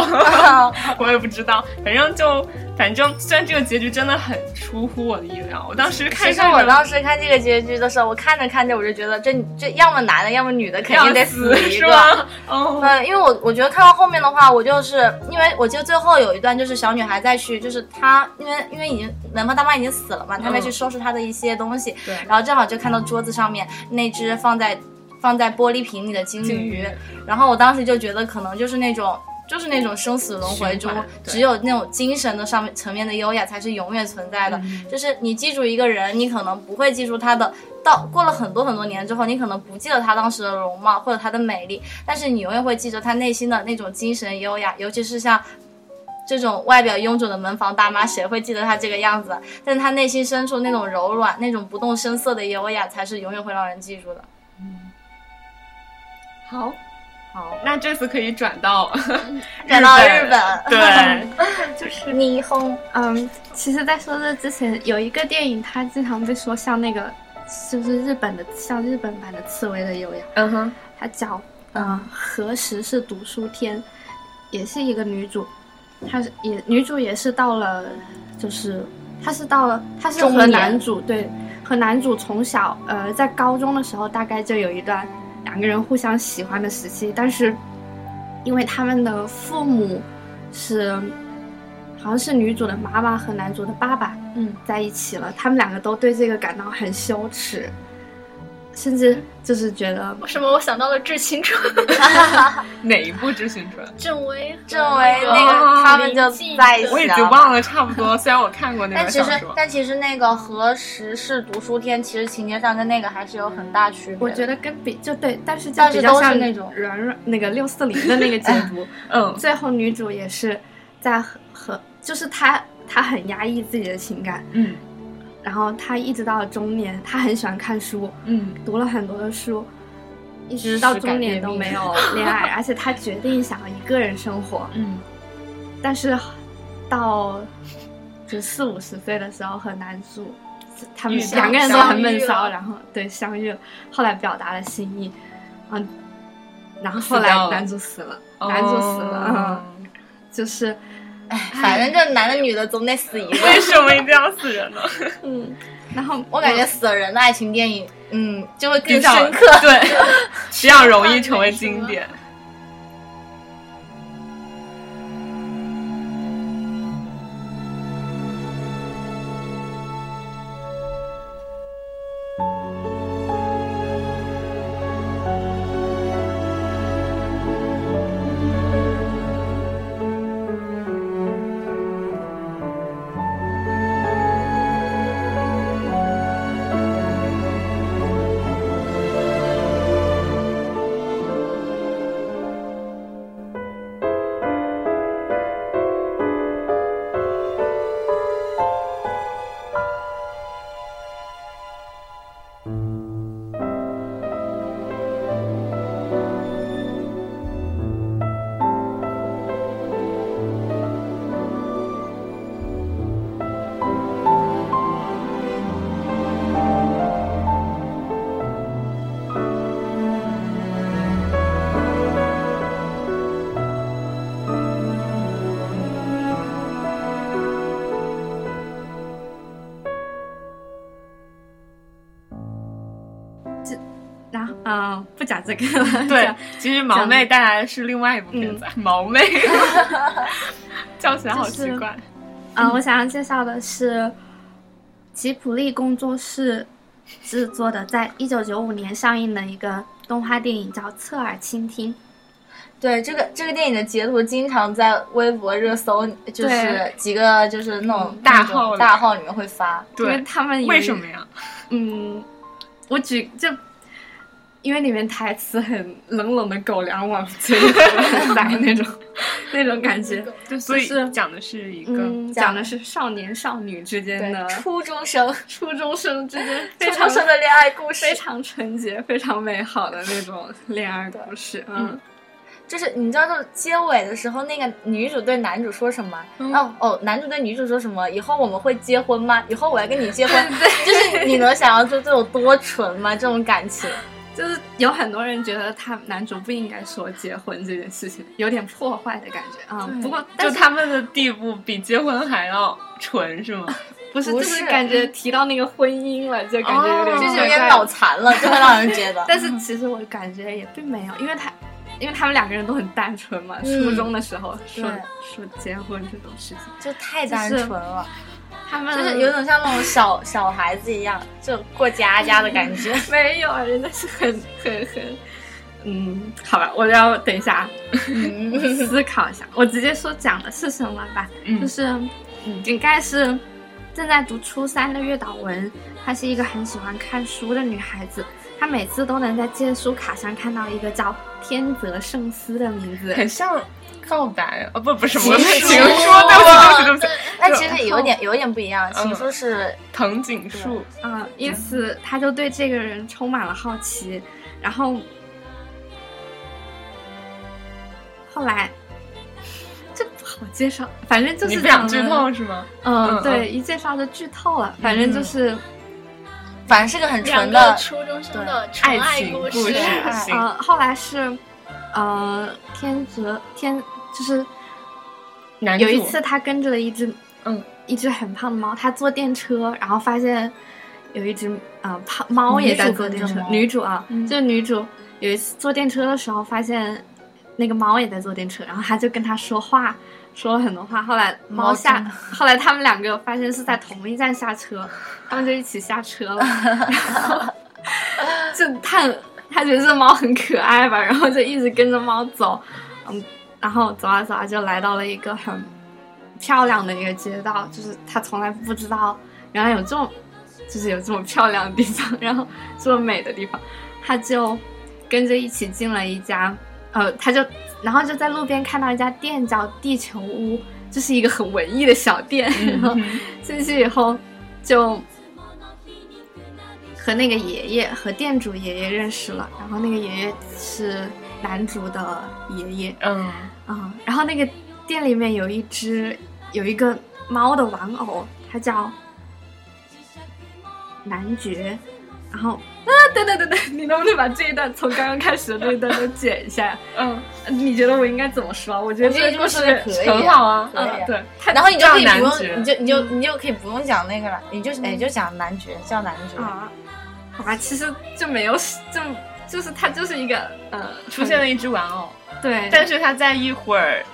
D: *laughs* 我也不知道，反正就反正，虽然这个结局真的很出乎我的意料，我当时看，
B: 其实我当时看这个结局的时候，我看着看着我就觉得，这这要么男的，要么女的，肯定得死一
D: 个。哦，
B: 对，因为我我觉得看到后面的话，我就是因为我记得最后有一段就是小女孩再去，就是她因为因为已经门房大妈已经死了嘛，她在去收拾她的一些东西，
D: 对，
B: 然后正好就看到桌子上面那只放在。放在玻璃瓶里的金鱼，然后我当时就觉得可能就是那种，就是那种生死轮回中，只有那种精神的上面层面的优雅才是永远存在的。就是你记住一个人，你可能不会记住他的，到过了很多很多年之后，你可能不记得他当时的容貌或者他的美丽，但是你永远会记着他内心的那种精神优雅。尤其是像这种外表臃肿的门房大妈，谁会记得她这个样子？但是他内心深处那种柔软、那种不动声色的优雅，才是永远会让人记住的。
D: 好，
B: 好，
D: 那这次可以转到 *laughs*
B: 转到日本，
D: 对，*laughs*
E: 就是霓虹。
F: 嗯，其实，在说这之前，有一个电影，它经常被说像那个，就是日本的，像日本版的《刺猬的优雅》。
D: 嗯哼，
F: 它叫嗯，何时是读书天，也是一个女主，她是也女主也是到了，就是她是到了，她是和男主对，和男主从小呃在高中的时候大概就有一段。两个人互相喜欢的时期，但是因为他们的父母是好像是女主的妈妈和男主的爸爸，
B: 嗯，
F: 在一起了，他们两个都对这个感到很羞耻，甚至就是觉得
E: 为什么我想到了《致青春》*laughs* *laughs*
D: 哪一部《致青春》？
E: 郑薇，
B: 郑薇那个他们就在一起了。
D: 我已经忘了差不多，*laughs* 虽然我看过那
B: 但其实
D: 个小说，。
B: 但其实那个和时事读书天，其实情节上跟那个还是有很大区别。
F: 我觉得跟比就对，但是就
B: 但是都是
F: 比较像
B: 那种
F: 软软那个六四零的那个解读。
D: 嗯，
F: 最后女主也是在和和，就是她她很压抑自己的情感，
D: 嗯
F: 然后他一直到了中年，他很喜欢看书，
D: 嗯，
F: 读了很多的书，一直到中年都没有恋爱，*laughs* 而且他决定想要一个人生活。
D: 嗯，
F: 但是到就四五十岁的时候和男主。他们两个人都很闷骚，然后对相遇了，后来表达了心意，嗯，然后后来男主死了，男主死了，就是
B: 哎，反正这男的女的总得死一个。*laughs*
D: 为什么一定要死人呢？
F: 嗯，然后
B: 我感觉死了人的爱情电影，嗯，就会更深刻。*laughs*
D: 对，比较容易成为经典。
F: 这个了，
D: 对，其实毛妹带来的是另外一部片子，毛妹，*laughs* 叫起来好奇怪。
F: 嗯，我想要介绍的是吉普力工作室制作的，在一九九五年上映的一个动画电影，叫《侧耳倾听》。
B: 对这个这个电影的截图，经常在微博热搜，就是几个就是那种
D: 大号
B: 大号里面会发。
F: 因为
D: 对，
F: 他们
D: 为什么呀？
F: 嗯，我举就因为里面台词很冷冷的狗粮往嘴里塞那种 *laughs* 那种感觉，
D: 就所以
F: 是
D: 讲的是一个
F: 嗯，
B: 讲
F: 讲的是少年少女之间的，*laughs*
B: 初中生，
F: 初中生之间 *laughs* 非常
B: 中生的恋爱故事
F: 非。常纯洁、非常美好的那种恋爱故事。嗯，
B: 就是你知道，就是结尾的时候，那个女主对男主说什么？
F: 嗯
B: 哦哦，男主对女主说什么？以后我们会结婚吗？以后我要跟你结婚，就是你能想象出这有多纯吗？这种感情，
F: 就是有很多人觉得他男主不应该说结婚这件事情，有点破坏的感觉啊、嗯。不过，
D: 就他们的地步比结婚还要纯，是吗？*laughs*
F: 不是，就是是感觉提到那个婚姻了，就感觉有点
D: 哦
B: 就是有点脑残了，*laughs* 就会让人觉得。
F: 但是其实我感觉也并没有，因为他，因为他们两个人都很单纯嘛。
B: 嗯
F: 初中的时候说说结婚这种事情，
B: 就太单纯了，
F: 他们
B: 就是有种像那种小小孩子一样，就过家家的感觉。*laughs*
F: 没有，人家是很很很，嗯，好吧，我要等一下
B: 嗯，
F: 思考一下，我直接说讲的是什么吧。
D: 嗯
F: 就是，嗯，井盖是正在读初三的月岛文，她是一个很喜欢看书的女孩子。她每次都能在借书卡上看到一个叫天泽圣司的名字，
D: 很像告白哦，不不是什么
B: 情书
D: 情书，对不起对不起对不起，
B: 但其实有点有点不一样。情书是
D: 藤井树，
F: 嗯、因此他就对这个人充满了好奇，然后后来这不好介绍，反正就是
D: 你不想剧透是吗？
F: 嗯，
D: 嗯
F: 对，一介绍就剧透了，反正就是，
B: 反正是个很纯的，
E: 个初中生的纯
D: 爱情
E: 故
D: 故事
B: 爱
D: 行
F: 呃，后来是，呃，天泽天就是有一次他跟着了一只
D: 嗯
F: 一只很胖的猫，它坐电车，然后发现有一只呃胖猫也在坐电车
B: 女主
F: 啊，
D: 嗯
F: 就是女主有一次坐电车的时候发现那个猫也在坐电车，然后她就跟他说话。说了很多话，后来猫
B: 猫
F: 下
B: 真，
F: 后来他们两个发现是在同一站下车，他们就一起下车了。*laughs* 然后就他很他觉得这猫很可爱吧，然后就一直跟着猫走，嗯，然后走啊走啊就来到了一个很漂亮的一个街道，就是他从来不知道原来有这种就是有这么漂亮的地方，然后这么美的地方，他就跟着一起进了一家，呃，他就然后就在路边看到一家店叫地球屋，就是一个很文艺的小店，然后进去以后就和那个爷爷和店主爷爷认识了，然后那个爷爷是男主的爷爷，
D: 嗯。
F: 啊、然后那个店里面有一只有一个猫的玩偶，它叫男爵。然后啊，等等等等，*laughs* 你能不能把这一段从刚刚开始的那一段都剪一下？
D: 嗯，
F: 你觉得我应该怎么说？我觉得这个故事
D: 很好啊，嗯，对，
B: 然后你就可以不用，你就你就你就可以不用讲那个了，你就你就讲男爵，叫男爵。
F: 啊，好吧，其实就没有，就就是它就是一个呃
D: 出现了一只玩偶，
F: 对，
D: 但是他在一会儿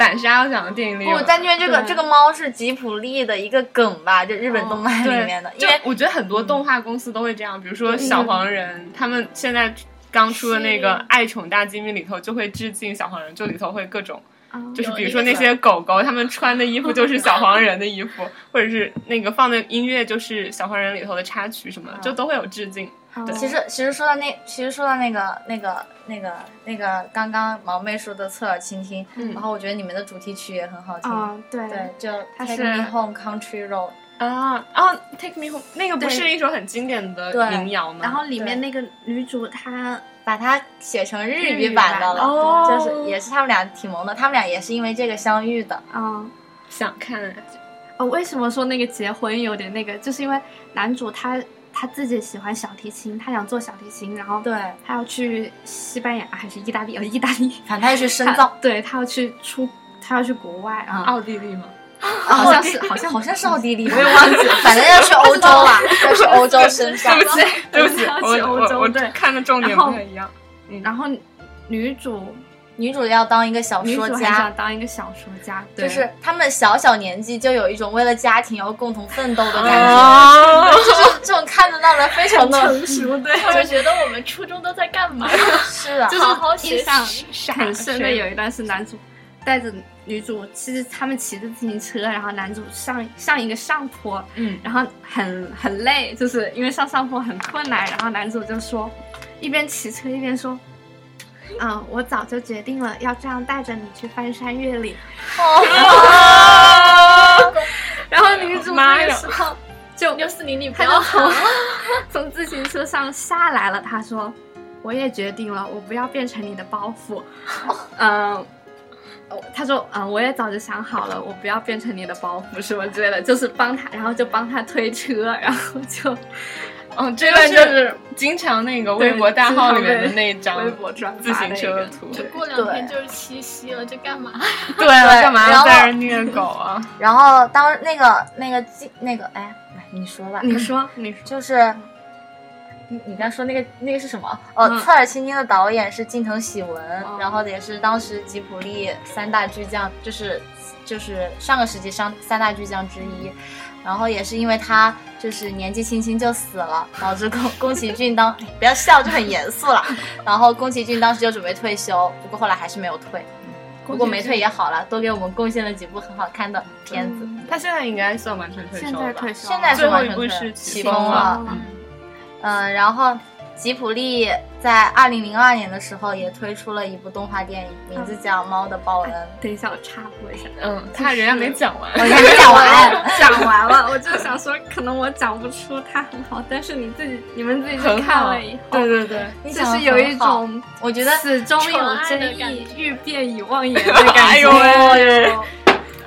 D: 胆沙要讲的电影里有
B: 不，但因为这个这个猫是吉普力的一个梗吧，就日本动漫里面的，因为
D: 我觉得很多动画公司都会这样，比如说小黄人，他们现在刚出的那个《爱宠大机密》里头就会致敬小黄人，就里头会各种。
F: 啊
D: 就是比如说那些狗狗，他们穿的衣服就是小黄人的衣服，或者是那个放的音乐就是小黄人里头的插曲什么的，就都会有致敬。对
B: 其实其实说到那，其实说到那个那个那个那个刚刚毛妹说的侧耳倾听，
D: 嗯
B: 然后我觉得你们的主题曲也很好听，
F: 啊，对
B: 对，就 Take Me Home Country Road，
D: 啊啊，Take Me Home 那个不是一首很经典的民谣吗？
F: 然后里面那个女主她
B: 把它写成日
F: 日语
B: 语版的了，
D: 哦
B: 就是也是他们俩挺萌的，他们俩也是因为这个相遇的，
F: 啊。
D: 想看
F: 哦，为什么说那个结婚有点那个？就是因为男主他他自己喜欢小提琴，他想做小提琴，然后
B: 对，
F: 他要去西班牙还是意大利？呃，意大利
B: 反正他要去深
F: 他
B: 造，
F: 对他要去出，他要去国外啊，
D: 奥地利吗？
F: 好像是好像
B: 好像是奥地利，我也忘记了，反正要去欧洲 *laughs* 了，要去欧洲深造。
D: 对不起，*laughs* 对不起，
F: 要
D: 我
F: 去欧洲
D: 我我
F: 对
D: 看的重点不太一样。
F: 然后女主
B: 女主要当一个小说家
F: 想，当一个小说家，对
B: 就是他们小小年纪就有一种为了家庭要共同奋斗的感觉，
D: 啊，
B: 就是这种看着让人非常的
F: 成熟，对，
E: 我觉得我们初中都在干嘛？*laughs*
B: 是啊，
F: 就是
E: 好好学
F: 印象
E: 习 *laughs*
F: 很深的有一段是男主带着女主，其实他们骑着自行车，然后男主上上一个上坡，
D: 嗯，
F: 然后很很累，就是因为上上坡很困难，然后男主就说，一边骑车一边说。嗯，我早就决定了要这样带着你去翻山越岭。*laughs* 然后女主那
D: 妈呀
F: 个时候就
E: 六四零，你不
F: 他就
E: 要
F: 从 *laughs* 从自行车上下来了。他说：“我也决定了，我不要变成你的包袱。*laughs* ”嗯。哦他说：“嗯，我也早就想好了，我不要变成你的包袱什么之类的，就是帮他，然后就帮他推车，然后就
D: 嗯，这
F: 段
D: 个
F: 就是
D: 经常那个微博大号里面的那张
F: 微博转
D: 自行
F: 发的一个
D: 车的图。
E: 就过两天就是七夕了，这干嘛？
D: 对啊，干嘛要在这儿虐狗啊？*laughs*
B: 然后当那个那个记那个哎，来你说吧，
F: 你说，*laughs* 你说，
B: 就是你你刚说那个那个是什么？哦，
F: 嗯
B: 侧耳倾听的导演是近藤喜文，
F: 哦
B: 然后也是当时吉卜力三大巨匠，就是就是上个世纪上三大巨匠之一。然后也是因为他就是年纪轻轻就死了，导致宫宫崎骏当哎 *laughs* 不要笑，就很严肃了。然后宫崎骏当时就准备退休，不过后来还是没有退。不过没退也好了，多给我们贡献了几部很好看的片子。
D: 他现在应该算完全退休
F: 现
D: 了吧？
F: 在退休了，
B: 现在是
D: 最后一
B: 完全退了
D: 部是起
B: 起
D: 风了
F: 嗯，
B: 然后吉普力在二零零二年的时候也推出了一部动画电影，名字叫《猫的报恩》。
F: 等一下，我插播一下。
D: 嗯，他人家没讲完。
B: 我还没讲完，*laughs*
F: 讲完了，我就想说，可能我讲不出它很好，但是你自己、你们自己去看了以后，
D: 对对对，
F: 就是有一种
B: 我觉得
F: 始终有真
E: 的感
F: 意，欲辨已忘言的感
D: 哎
F: 觉。*laughs*
D: 呦喂！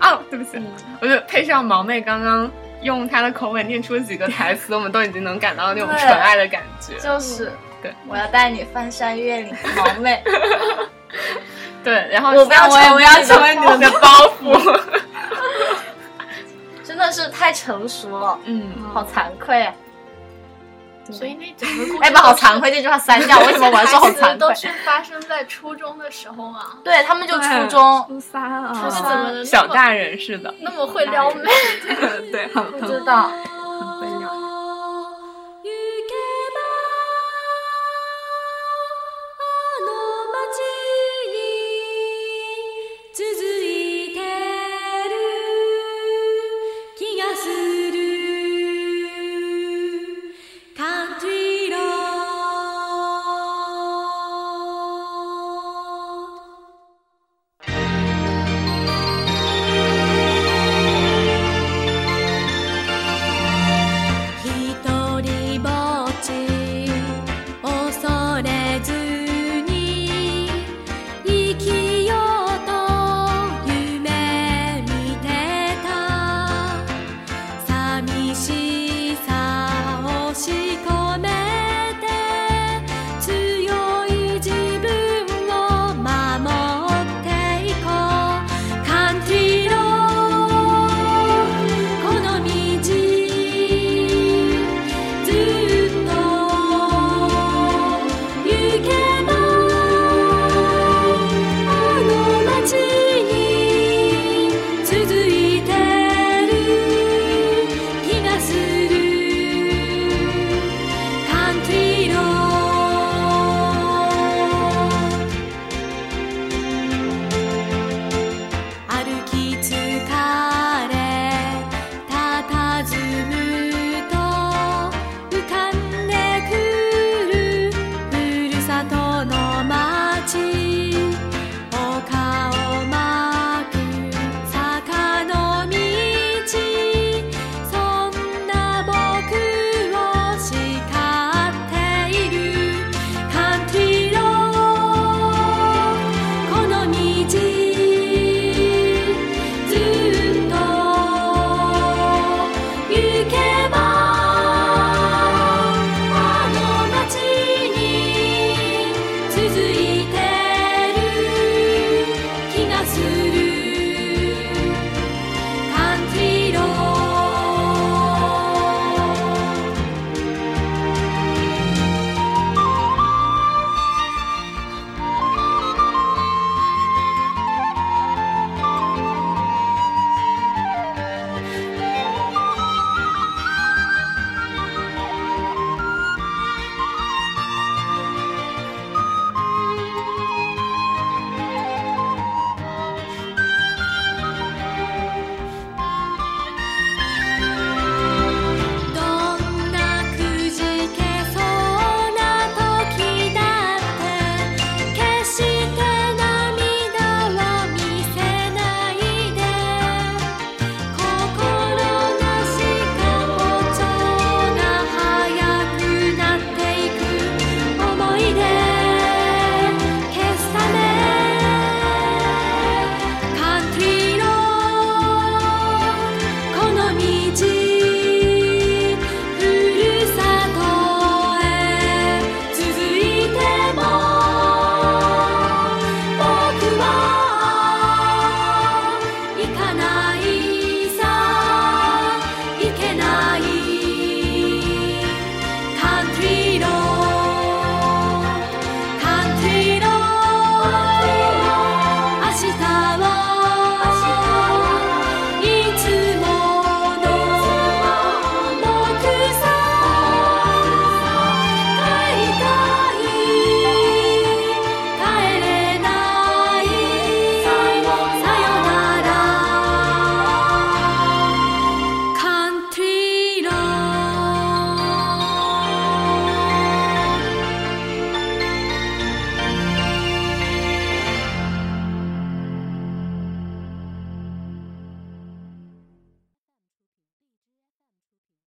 D: 哦，对不起，我就配上毛妹刚刚用他的口吻念出几个台词，我们都已经能感到那种纯爱的感觉。
B: 就是
D: 对，
B: 我要带你翻山越岭，毛妹。*laughs*
D: 对，然后
B: 我不要
D: 我也不要
B: 成为你的
D: 成为你的包袱。*laughs*
B: 真的是太成熟了，
D: 嗯，
B: 好惭愧啊！
E: 所以那整个故事
B: 哎，把好惭愧这句话删掉，为什么我要说好惭愧？
E: 都是发生在初中的时候嘛，
B: 对他们就初中，
F: 初三啊，
E: 怎么？
D: 小大人似的。
E: 那么会撩妹？
F: 对，很
B: 不
F: 很
B: 知道。